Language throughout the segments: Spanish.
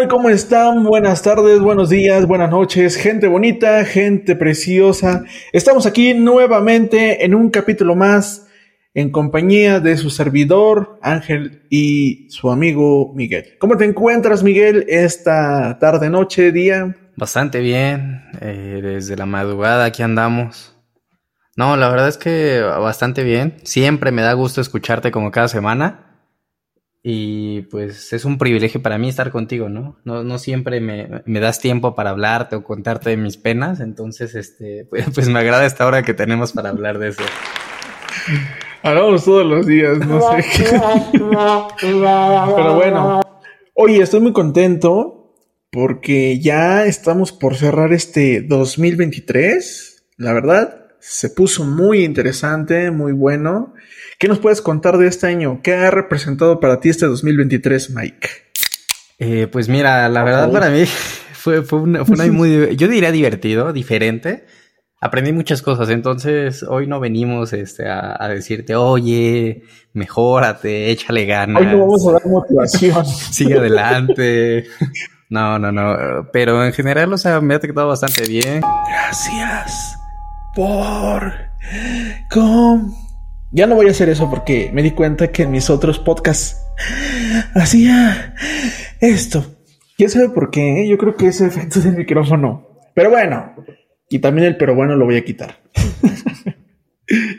Hola, ¿qué tal? ¿Cómo están? Buenas tardes, buenos días, buenas noches, gente bonita, gente preciosa. Estamos aquí nuevamente en un capítulo más en compañía de su servidor Ángel y su amigo Miguel. ¿Cómo te encuentras, Miguel, esta tarde, noche, día? Bastante bien, eh, desde la madrugada aquí andamos. No, la verdad es que bastante bien. Siempre me da gusto escucharte como cada semana. Y pues es un privilegio para mí estar contigo, ¿no? No, no siempre me, me, das tiempo para hablarte o contarte de mis penas, entonces, este, pues, pues, me agrada esta hora que tenemos para hablar de eso. Hablamos todos los días, no sé qué. Pero bueno, oye, estoy muy contento porque ya estamos por cerrar este 2023, la verdad, se puso muy interesante, muy bueno. ¿Qué nos puedes contar de este año? ¿Qué ha representado para ti este 2023, Mike? Eh, pues mira, la verdad para mí fue, fue, una, fue una muy, yo diría divertido, diferente. Aprendí muchas cosas, entonces hoy no venimos este, a, a decirte, oye, mejórate, échale ganas. Hoy no vamos a dar motivación. Sigue adelante. No, no, no. Pero en general, o sea, me ha tratado bastante bien. Gracias por... Com ya no voy a hacer eso porque me di cuenta que en mis otros podcasts hacía esto. ¿Quién sabe por qué? Yo creo que ese efecto del micrófono. Pero bueno, y también el pero bueno lo voy a quitar.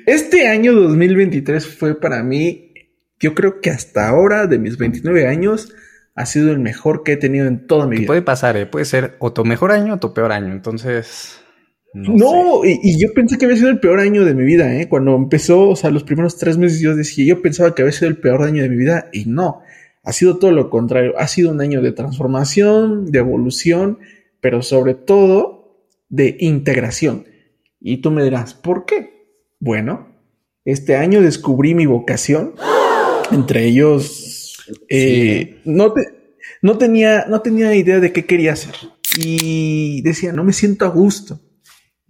este año 2023 fue para mí, yo creo que hasta ahora, de mis 29 años, ha sido el mejor que he tenido en toda mi vida. Puede pasar, ¿eh? puede ser o tu mejor año o tu peor año. Entonces, no, no y, y, yo pensé que había sido el peor año de mi vida, ¿eh? Cuando empezó, o sea, los primeros tres meses yo decía, yo pensaba que había sido el peor año de mi vida y no, ha sido todo lo contrario, ha sido un año de transformación, de evolución, pero sobre todo de integración. Y tú me dirás, ¿por qué? Bueno, este año descubrí mi vocación, entre ellos, eh, sí. no, te, no, tenía, no tenía idea de qué quería hacer y decía, no me siento a gusto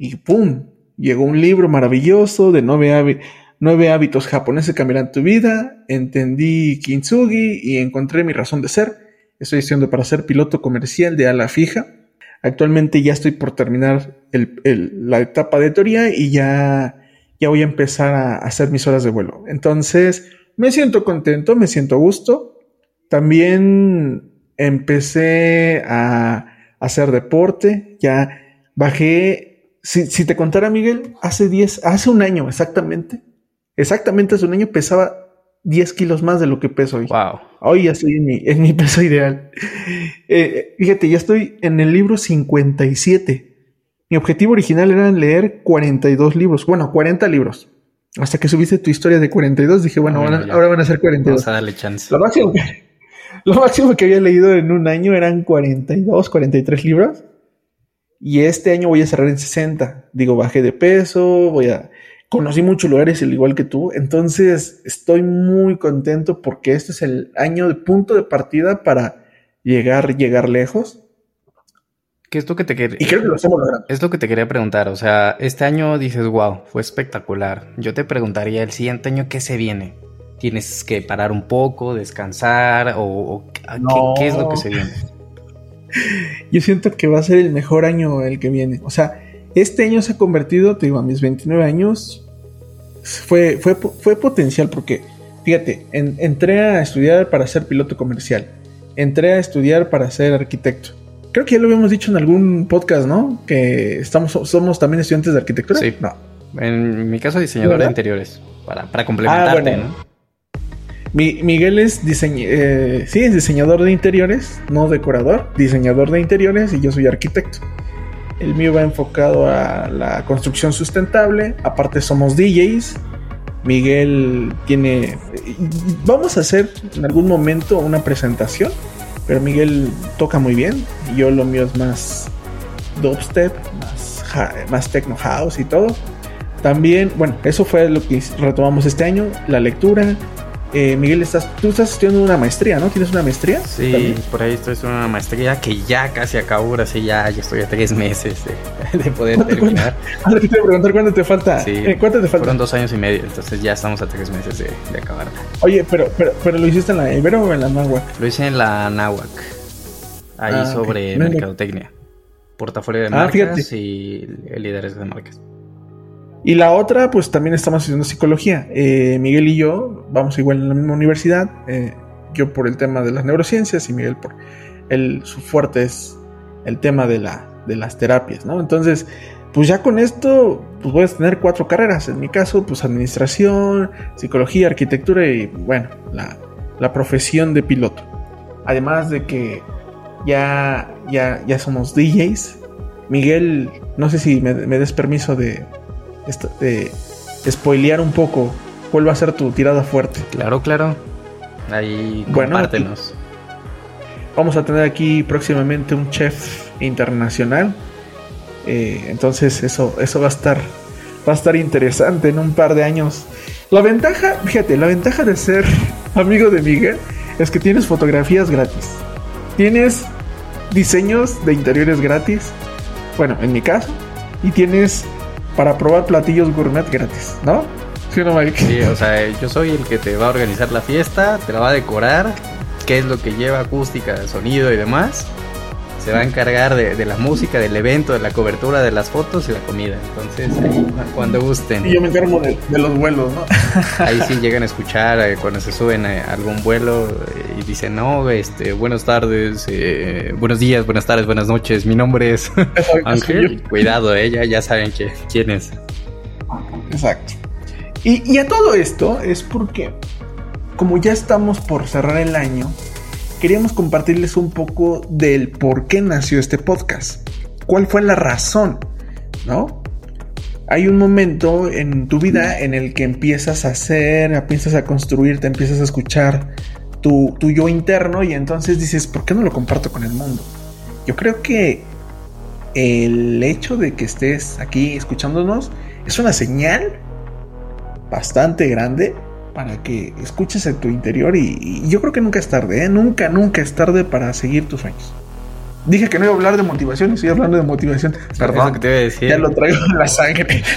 y ¡pum! Llegó un libro maravilloso de nueve, hábitos japoneses que cambiarán tu vida. Entendí Kintsugi y encontré mi razón de ser. Estoy estudiando para ser piloto comercial de ala fija. Actualmente ya estoy por terminar la etapa de teoría y ya, ya voy a empezar a hacer mis horas de vuelo. Entonces, me siento contento, me siento a gusto. También empecé a hacer deporte. Ya bajé si, si, te contara, Miguel, hace 10, hace un año exactamente, exactamente hace un año pesaba 10 kilos más de lo que peso hoy. Wow. Hoy ya estoy en mi, en mi peso ideal. Eh, fíjate, ya estoy en el libro 57. Mi objetivo original era leer 42 libros, bueno, 40 libros. Hasta que subiste tu historia de 42, dije, bueno, bueno van a, ahora van a ser 42. Vamos a darle chance. Lo máximo, que, lo máximo que había leído en un año eran 42, 43 libros. Y este año voy a cerrar en 60. Digo, bajé de peso, voy a... Conocí muchos lugares al igual que tú, entonces estoy muy contento porque este es el año de punto de partida para llegar, llegar lejos. ¿Qué es lo que te quería? Y creo que lo estamos logrando. Es lo que te quería preguntar. O sea, este año dices, wow, fue espectacular. Yo te preguntaría el siguiente año, ¿qué se viene? ¿Tienes que parar un poco, descansar o, o no. ¿qué, ¿qué es lo que se viene? Yo siento que va a ser el mejor año el que viene. O sea, este año se ha convertido, te digo, a mis 29 años, fue, fue, fue potencial porque, fíjate, en, entré a estudiar para ser piloto comercial, entré a estudiar para ser arquitecto. Creo que ya lo habíamos dicho en algún podcast, ¿no? Que estamos, somos también estudiantes de arquitectura. Sí. No. En mi caso, diseñador de interiores. Para, para complementarte, ah, bueno. ¿no? Mi, Miguel es, eh, sí, es diseñador de interiores, no decorador, diseñador de interiores y yo soy arquitecto. El mío va enfocado a la construcción sustentable, aparte somos DJs. Miguel tiene... Vamos a hacer en algún momento una presentación, pero Miguel toca muy bien y yo lo mío es más dubstep, más, más techno house y todo. También, bueno, eso fue lo que retomamos este año, la lectura, eh, Miguel, estás, tú estás estudiando una maestría, ¿no? ¿Tienes una maestría? Sí, ¿También? por ahí estoy estudiando una maestría que ya casi acabó, ahora sí, ya, ya estoy a tres meses de, de poder terminar. Ahora te voy a preguntar cuánto te falta. Sí, eh, ¿Cuánto te falta? Fueron dos años y medio, entonces ya estamos a tres meses de, de acabar. Oye, pero, pero, pero ¿lo hiciste en la Ibero o en la Náhuac? Lo hice en la Náhuac. ahí Ah, sobre mercadotecnia. Portafolio de Ah, marcas fíjate. y líderes de marcas. Y la otra, pues también estamos haciendo psicología. Eh, Miguel y yo vamos igual en la misma universidad. eh, yo por el tema de las neurociencias y Miguel por el, su fuerte es el tema de, la, de las terapias, ¿no? Entonces, pues ya con esto, pues voy a tener cuatro carreras. En mi caso, pues administración, psicología, arquitectura y, bueno, la, la profesión de piloto. Además de que ya, ya, ya somos DJs. Miguel, no sé si me, des permiso de, de spoilear un poco cuál va a ser tu tirada fuerte. Claro, claro. Ahí Bueno, compártenos. Vamos a tener aquí próximamente un chef internacional. Eh, entonces eso, eso va a estar va a estar interesante en un par de años. La ventaja, fíjate, la ventaja de ser amigo de Miguel es que tienes fotografías gratis. Tienes diseños de interiores gratis. Bueno, en mi caso. Y tienes para probar platillos gourmet gratis, ¿no? ¿Sí no? Sí, o sea, yo soy el que te va a organizar la fiesta, te la va a decorar, qué es lo que lleva acústica, sonido y demás. Se va a encargar de, de la música, del evento, de la cobertura, de las fotos y la comida. Entonces, ahí, cuando gusten. Y yo me encargo de, de los vuelos, ¿no? Ahí sí llegan a escuchar eh, cuando se suben a algún vuelo eh, y dicen, no, este, buenas tardes, eh, buenos días, buenas tardes, buenas noches, mi nombre es Ángel. Cuidado, eh, ya, ya saben que, quién es. Exacto. Y, a todo esto es porque, como ya estamos por cerrar el año, queríamos compartirles un poco del por qué nació este podcast. ¿Cuál fue la razón? ¿No? Hay un momento en tu vida en el que empiezas a hacer, empiezas a construirte, empiezas a escuchar tu yo interno y entonces dices, ¿por qué no lo comparto con el mundo? Yo creo que el hecho de que estés aquí escuchándonos es una señal bastante grande para que escuches en tu interior y, y yo creo que nunca es tarde, ¿eh? nunca, nunca es tarde para seguir tus sueños. Dije que no iba a hablar de motivación y estoy hablando de motivación. Perdón, que te iba a decir. ya lo traigo en la sangre.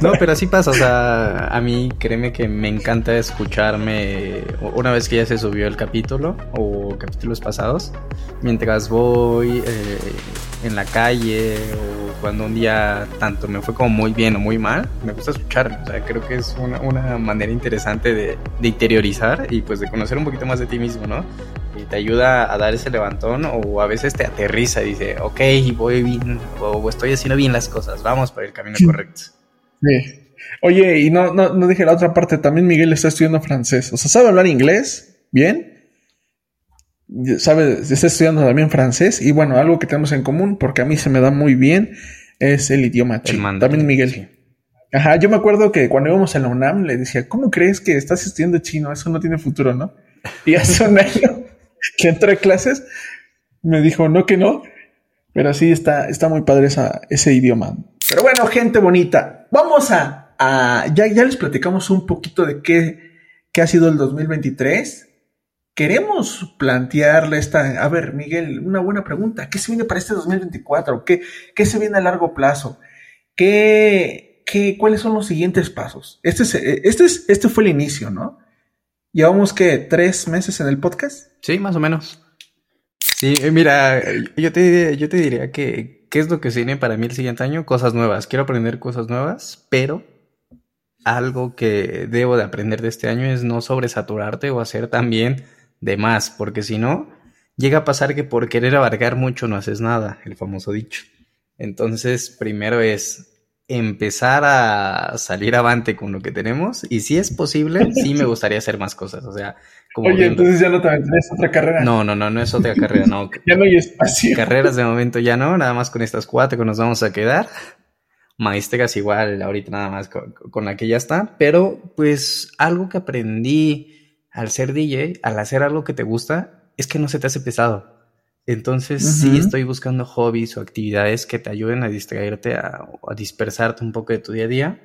No, pero así pasa, o sea, a mí créeme que me encanta escucharme una vez que ya se subió el capítulo o capítulos pasados, mientras voy eh, en la calle o cuando un día tanto me fue como muy bien o muy mal, me gusta escucharme, o sea, creo que es una, una manera interesante de, de interiorizar y pues de conocer un poquito más de ti mismo, ¿no? Y te ayuda a dar ese levantón o a veces te aterriza y dice, ok, voy bien o estoy haciendo bien las cosas, vamos por el camino correcto. Sí. Oye, y no, no, no dije la otra parte, también Miguel está estudiando francés. O sea, ¿sabe hablar inglés? ¿Bien? ¿Sabe? Está estudiando también francés. Y bueno, algo que tenemos en común, porque a mí se me da muy bien, es el idioma chino. También Miguel. sí. Ajá, yo me acuerdo que cuando íbamos a la UNAM le decía, ¿cómo crees que estás estudiando chino? Eso no tiene futuro, ¿no? Y hace un año que entré a clases, me dijo, no que no, pero sí está, está muy padre esa, ese idioma. Pero bueno, gente bonita, vamos a, a- ya, ya les platicamos un poquito de qué, qué ha sido el 2023. Queremos plantearle esta, a ver, Miguel, una buena pregunta. ¿Qué se viene para este 2024? ¿Qué, qué se viene a largo plazo? ¿Qué, qué, ¿Cuáles son los siguientes pasos? Este, es, eh, este, es, este fue el inicio, ¿no? Llevamos que tres meses en el podcast. Sí, más o menos. Sí, eh, mira, yo te, yo te diría que, ¿qué es lo que se viene para mí el siguiente año? Cosas nuevas. Quiero aprender cosas nuevas, pero algo que debo de aprender de este año es no sobresaturarte o hacer también de más, porque si no, llega a pasar que por querer abarcar mucho no haces nada, el famoso dicho. Entonces, primero es empezar a salir avante con lo que tenemos y si es posible, sí me gustaría hacer más cosas, o sea, como Oye, viendo- entonces ya no te a otra carrera. no, no, no, no es otra carrera, no. Ya no hay espacio. Carreras de momento ya no, nada más con estas cuatro que nos vamos a quedar. Maestras igual, ahorita nada más con, con la que ya está. Pero pues algo que aprendí al ser DJ, al hacer algo que te gusta, es que no se te hace pesado. Entonces sí estoy buscando hobbies o actividades que te ayuden a distraerte, a, a dispersarte un poco de tu día a día.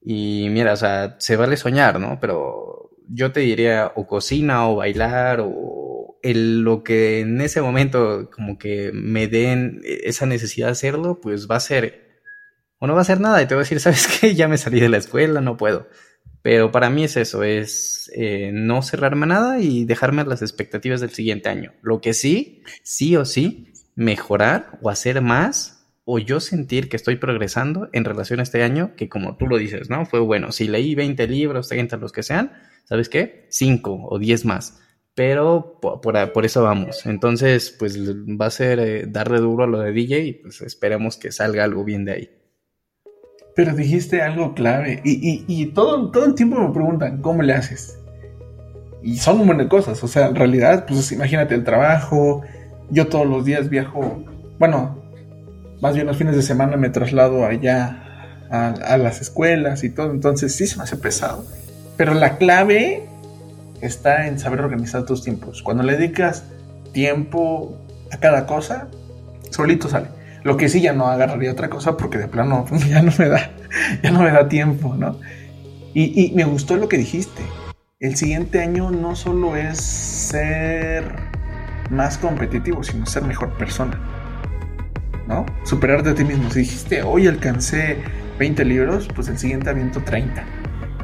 Y mira, o sea, se vale soñar, ¿no? Pero yo te diría o cocina o bailar o el, lo que en ese momento como que me den esa necesidad de hacerlo, pues va a ser, o no va a ser nada y te voy a decir, ¿sabes qué? Ya me salí de la escuela, no puedo. Pero para mí es eso, es eh, no cerrarme a nada y dejarme las expectativas del siguiente año. Lo que sí, sí o sí, mejorar o hacer más o yo sentir que estoy progresando en relación a este año, que como tú lo dices, ¿no? Fue bueno, si leí 20 libros, 30, los que sean, ¿sabes qué? 5 o 10 más. Pero por, eso vamos. Entonces, pues va a ser eh, darle duro a lo de DJ y pues esperemos que salga algo bien de ahí. Pero dijiste algo clave y, y, todo, todo el tiempo me preguntan, ¿cómo le haces? Y son un montón de cosas, o sea, en realidad, pues imagínate el trabajo, yo todos los días viajo, bueno, más bien los fines de semana me traslado allá a, a las escuelas y todo, entonces sí se me hace pesado. Pero la clave está en saber organizar tus tiempos. Cuando le dedicas tiempo a cada cosa, solito sale. Lo que sí ya no agarraría otra cosa porque de plano ya no me da, ya no me da tiempo, ¿no? Y, me gustó lo que dijiste. El siguiente año no solo es ser más competitivo, sino ser mejor persona. ¿No? Superarte a ti mismo. Si dijiste, hoy alcancé 20 libros, pues el siguiente aviento 30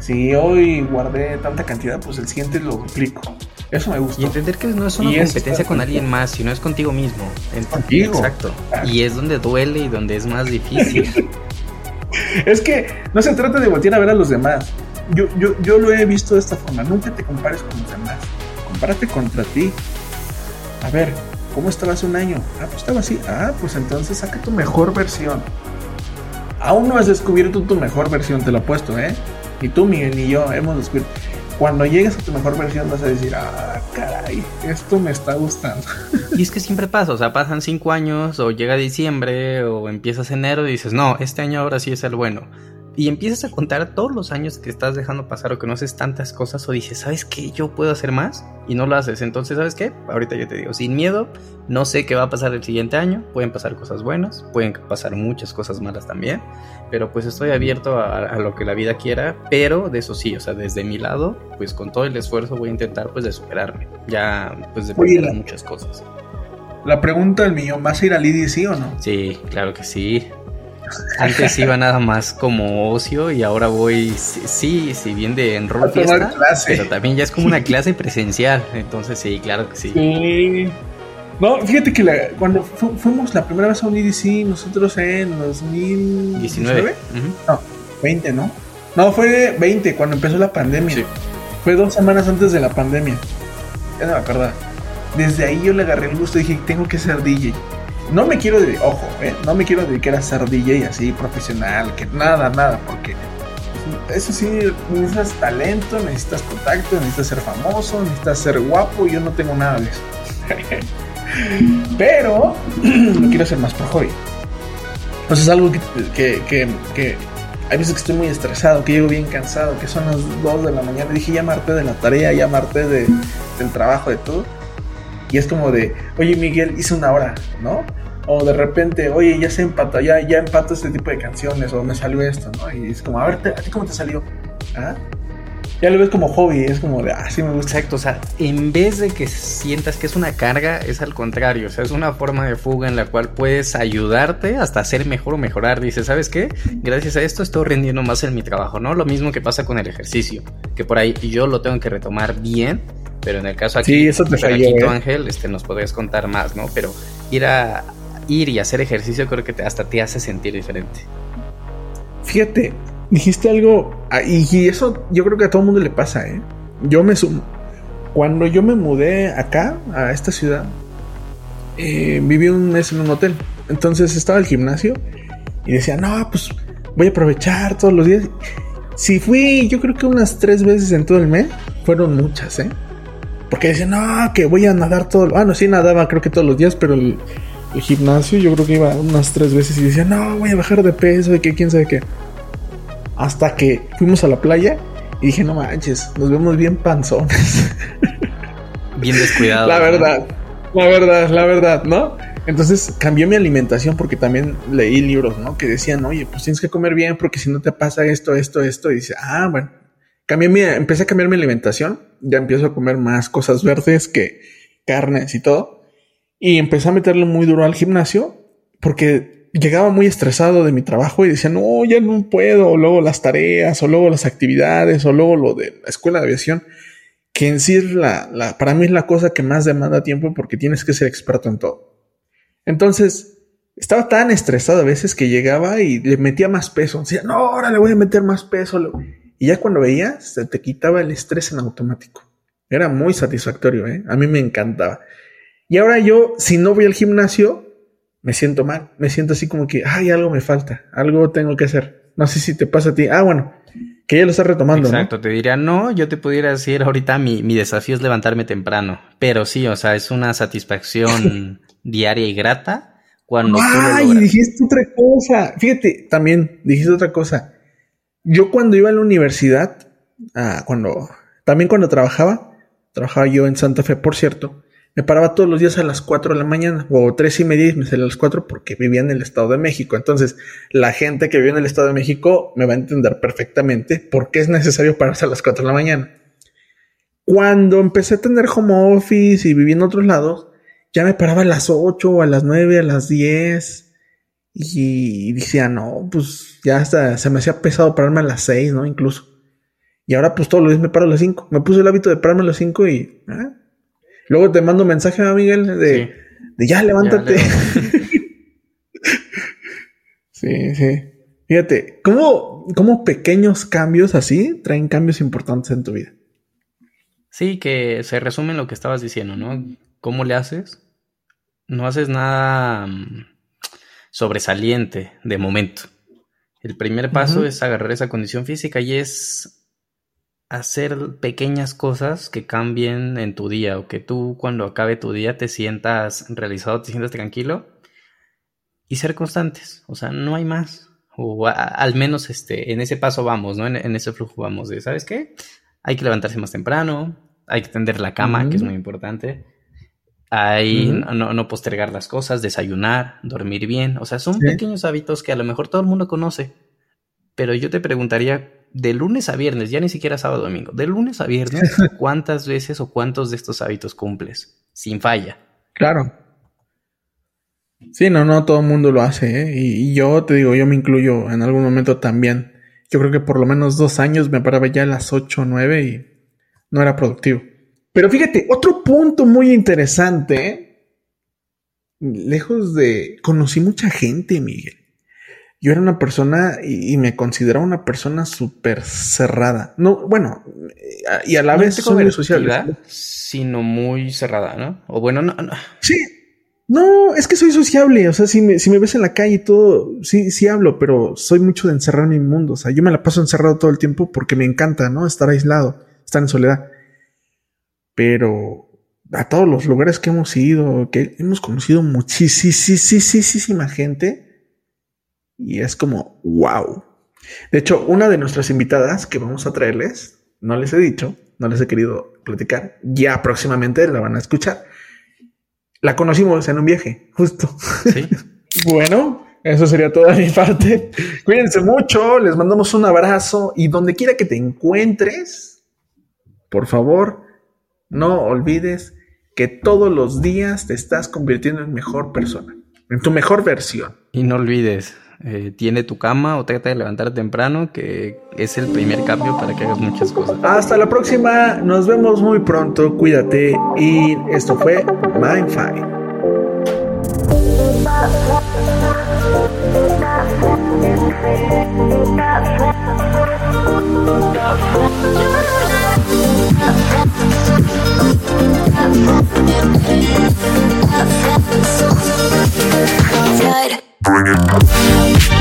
si hoy guardé tanta cantidad, pues el siguiente lo duplico. Eso me gusta. Y entender que no es una competencia con alguien más, sino es contigo mismo. Contigo. Exacto. Y es donde duele y donde es más difícil. es que no se trata de voltear a ver a los demás. Yo, yo, yo lo he visto de esta forma. Nunca te compares con los demás. Compárate contra ti. A ver, ¿cómo estabas un año? Ah, pues estaba así. Ah, pues entonces saca tu mejor versión. Aún no has descubierto tu mejor versión, te lo he puesto, ¿eh? Ni tú, Miguel, ni yo hemos descubierto. Cuando llegues a tu mejor versión vas a decir, ah, caray, esto me está gustando. Y es que siempre pasa, o sea, pasan cinco años o llega diciembre o empiezas enero y dices, no, este año ahora sí es el bueno y empiezas a contar todos los años que estás dejando pasar o que no haces tantas cosas o dices, ¿sabes qué? Yo puedo hacer más y no lo haces. Entonces, ¿sabes qué? Ahorita yo te digo, sin miedo, no sé qué va a pasar el siguiente año. Pueden pasar cosas buenas, pueden pasar muchas cosas malas también, pero pues estoy abierto a, lo que la vida quiera, pero de eso sí, o sea, desde mi lado, pues con todo el esfuerzo voy a intentar pues de superarme. Ya, pues de muchas cosas. La pregunta del millón, ¿vas a ir al IDC o no? Sí, claro que sí. Antes iba nada más como ocio y ahora voy, sí, si bien de fiesta, pero también ya es como una clase presencial. Entonces sí, claro que sí. Sí. No, fíjate que cuando fuimos la primera vez a un EDC, nosotros en 2019. No, 20, ¿no? No, fue 20, cuando empezó la pandemia. Fue dos semanas antes de la pandemia. Ya no me acuerdo. Desde ahí yo le agarré el gusto y dije, tengo que ser DJ. No me quiero, ojo, ¿eh? no me quiero dedicar a ser DJ así profesional, que nada, nada, porque eso sí, necesitas talento, necesitas contacto, necesitas ser famoso, necesitas ser guapo, yo no tengo nada de eso. Pero lo quiero hacer más por hobby. Entonces es algo que, que, que, hay veces que estoy muy estresado, que llego bien cansado, que son las 2 de la mañana. Dije, ya marté de la tarea, ya marté de, del trabajo, de todo. Y es como de, oye Miguel, hice una hora, ¿no? O de repente, oye, ya se empata, ya, ya empato este tipo de canciones, o me salió esto, ¿no? Y es como, a ver, ¿a ti cómo te salió? ¿Ah? Ya lo ves como hobby, es como de, ah, sí me gusta. Exacto, o sea, en vez de que sientas que es una carga, es al contrario, o sea, es una forma de fuga en la cual puedes ayudarte hasta ser mejor o mejorar. Dices, ¿sabes qué? Gracias a esto estoy rindiendo más en mi trabajo, ¿no? Lo mismo que pasa con el ejercicio, que por ahí yo lo tengo que retomar bien, pero en el caso aquí, sí, eso te aquí ¿eh? Ángel, este, nos podrías contar más, ¿no? Pero ir a, ir y hacer ejercicio creo que hasta te hace sentir diferente. Fíjate, dijiste algo, ah, y, eso yo creo que a todo el mundo le pasa, ¿eh? Yo me sumo. Cuando yo me mudé acá, a esta ciudad, eh, viví un mes en un hotel. Entonces estaba el gimnasio y decía, no, pues voy a aprovechar todos los días. Si fui, yo creo que unas tres veces en todo el mes, fueron muchas, ¿eh? Porque decía, no, que voy a nadar todo. Ah, no, sí nadaba creo que todos los días, pero el, gimnasio, yo creo que iba unas tres veces y decía, no, voy a bajar de peso, y que quién sabe qué. Hasta que fuimos a la playa y dije, no manches, nos vemos bien panzones. Bien descuidados. la verdad, la verdad, la verdad, ¿no? Entonces cambié mi alimentación porque también leí libros, ¿no? Que decían, oye, pues tienes que comer bien porque si no te pasa esto, esto, esto. Y dice, ah, bueno, cambié mi, empecé a cambiar mi alimentación. Ya empiezo a comer más cosas verdes que carnes y todo. Y empecé a meterle muy duro al gimnasio porque llegaba muy estresado de mi trabajo y decía, no, ya no puedo, o luego las tareas, o luego las actividades, o luego lo de la escuela de aviación, que en sí es la, la, para mí es la cosa que más demanda tiempo porque tienes que ser experto en todo. Entonces, estaba tan estresado a veces que llegaba y le metía más peso. Decía, no, ahora le voy a meter más peso. Y ya cuando veía, se te quitaba el estrés en automático. Era muy satisfactorio, ¿eh? A mí me encantaba. Y ahora yo, si no voy al gimnasio, me siento mal. Me siento así como que, ay, algo me falta, algo tengo que hacer. No sé si te pasa a ti. Ah, bueno, que ya lo estás retomando. Exacto, te diría, no, yo te pudiera decir ahorita mi, mi desafío es levantarme temprano. Pero sí, o sea, es una satisfacción diaria y grata cuando... Ay, dijiste otra cosa. Fíjate, también dijiste otra cosa. Yo cuando iba a la universidad, ah, cuando, también cuando trabajaba, trabajaba yo en Santa Fe, por cierto, me paraba todos los días a las 4 de la mañana o tres y media y me salía a las 4 porque vivía en el Estado de México. Entonces, la gente que vive en el Estado de México me va a entender perfectamente por qué es necesario pararse a las 4 de la mañana. Cuando empecé a tener home office y viví en otros lados, ya me paraba a las 8, a las 9, a las 10 y decía, no, pues ya hasta se me hacía pesado pararme a las 6, ¿no? Incluso. Y ahora pues todos los días me paro a las 5. Me puse el hábito de pararme a las 5 y... ¿eh? Luego te mando un mensaje a Miguel de, de ya levántate. sí, sí. Fíjate, ¿cómo, ¿cómo pequeños cambios así traen cambios importantes en tu vida? Sí, que se resume en lo que estabas diciendo, ¿no? ¿Cómo le haces? No haces nada mm, sobresaliente de momento. El primer paso es agarrar esa condición física y es hacer pequeñas cosas que cambien en tu día o que tú cuando acabe tu día te sientas realizado, te sientas tranquilo y ser constantes. O sea, no hay más. O al menos este, en ese paso vamos, ¿no? En, ese flujo vamos de, ¿sabes qué? Hay que levantarse más temprano, hay que tender la cama, que es muy importante. Hay no, no, postergar las cosas, desayunar, dormir bien. O sea, son pequeños hábitos que a lo mejor todo el mundo conoce. Pero yo te preguntaría, de lunes a viernes, ya ni siquiera sábado domingo, de lunes a viernes, ¿cuántas veces o cuántos de estos hábitos cumples? Sin falla. Claro. Sí, no, no, todo el mundo lo hace, ¿eh? y, yo te digo, yo me incluyo en algún momento también. Yo creo que por lo menos dos años me paraba ya a las 8 o 9 y no era productivo. Pero fíjate, otro punto muy interesante, ¿eh? lejos de... Conocí mucha gente, Miguel yo era una persona y, me consideraba una persona súper cerrada. No, bueno, y a la vez soy social. Sino muy cerrada, ¿no? O bueno, no, no. Sí. No, es que soy sociable. O sea, si me, si me ves en la calle y todo, sí, sí hablo, pero soy mucho de encerrar mi mundo. O sea, yo me la paso encerrado todo el tiempo porque me encanta, ¿no? Estar aislado, estar en soledad. Pero a todos los lugares que hemos ido, que hemos conocido muchísima gente y es como, wow. De hecho, una de nuestras invitadas que vamos a traerles, no les he dicho, no les he querido platicar, ya próximamente la van a escuchar. La conocimos en un viaje, justo. ¿Sí? bueno, eso sería toda mi parte. Cuídense mucho, les mandamos un abrazo y donde quiera que te encuentres, por favor, no olvides que todos los días te estás convirtiendo en mejor persona, en tu mejor versión. Y no olvides, eh, tiene tu cama o trata de levantar temprano, que es el primer cambio para que hagas muchas cosas. Hasta la próxima, nos vemos muy pronto, cuídate y esto fue Mindfine. Bring it.